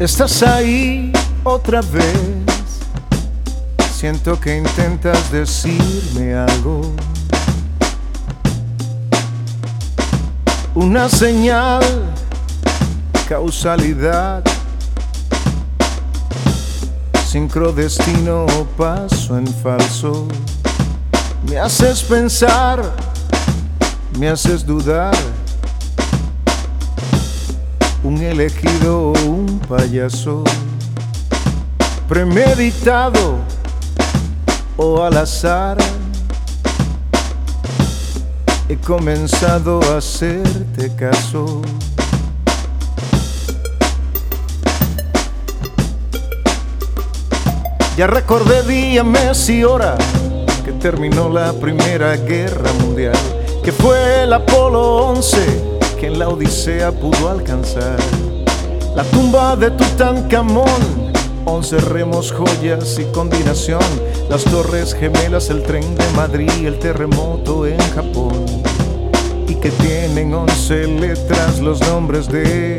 Estás ahí otra vez. Siento que intentas decirme algo. Una señal, causalidad, sincrodestino o paso en falso. Me haces pensar, me haces dudar un elegido o un payaso, premeditado o al azar. He comenzado a hacerte caso. Ya recordé día, mes y hora que terminó la Primera Guerra Mundial, que fue el Apolo 11 que en la Odisea pudo alcanzar. La tumba de Tutankamón, once remos, joyas y combinación, las torres gemelas, el tren de Madrid, el terremoto en Japón, y que tienen once letras los nombres de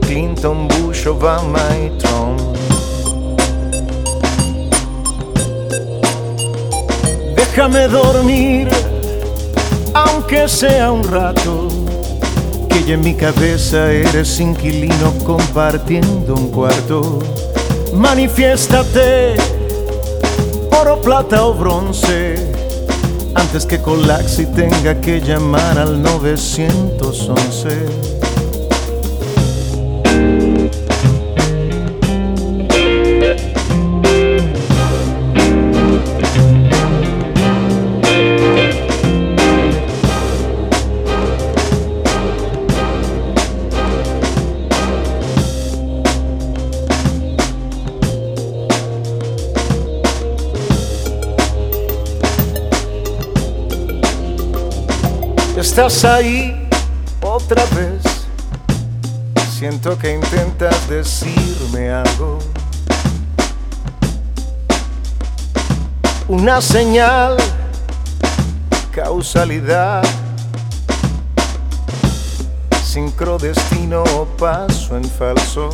Clinton, Bush, Obama y Trump. Déjame dormir, aunque sea un rato, que ya en mi cabeza eres inquilino compartiendo un cuarto. Manifiéstate, oro, plata o bronce, antes que colapse y tenga que llamar al 911. Estás ahí otra vez. Siento que intentas decirme algo. Una señal, causalidad, sincrodestino o paso en falso.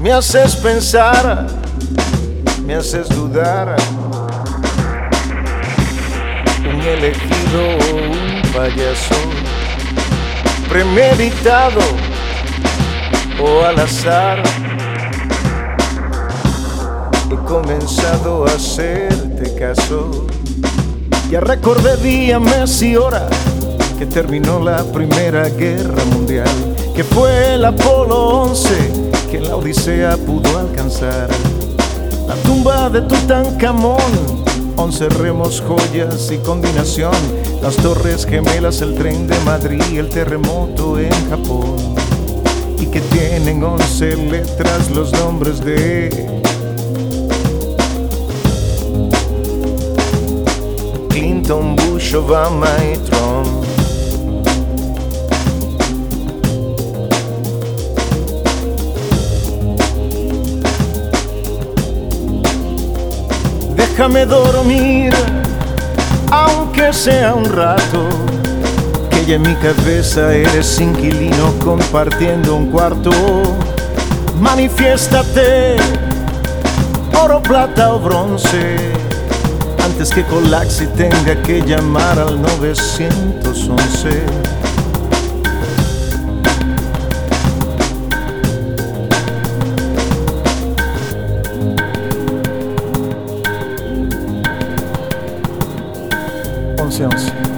Me haces pensar, me haces dudar. Un elegido o un payaso, premeditado o al azar. He comenzado a hacerte caso. Ya recordé día, mes y hora que terminó la Primera Guerra Mundial, que fue el Apolo 11 que la Odisea pudo alcanzar. La tumba de Tutankamón, once remos, joyas y combinación las torres gemelas, el tren de Madrid, el terremoto en Japón, y que tienen once letras los nombres de Clinton, Bush, Obama y Trump. Déjame dormir aunque sea un rato, que ya en mi cabeza eres inquilino compartiendo un cuarto. Manifiéstate, oro, plata o bronce, antes que colapse y tenga que llamar al 911. Once, once.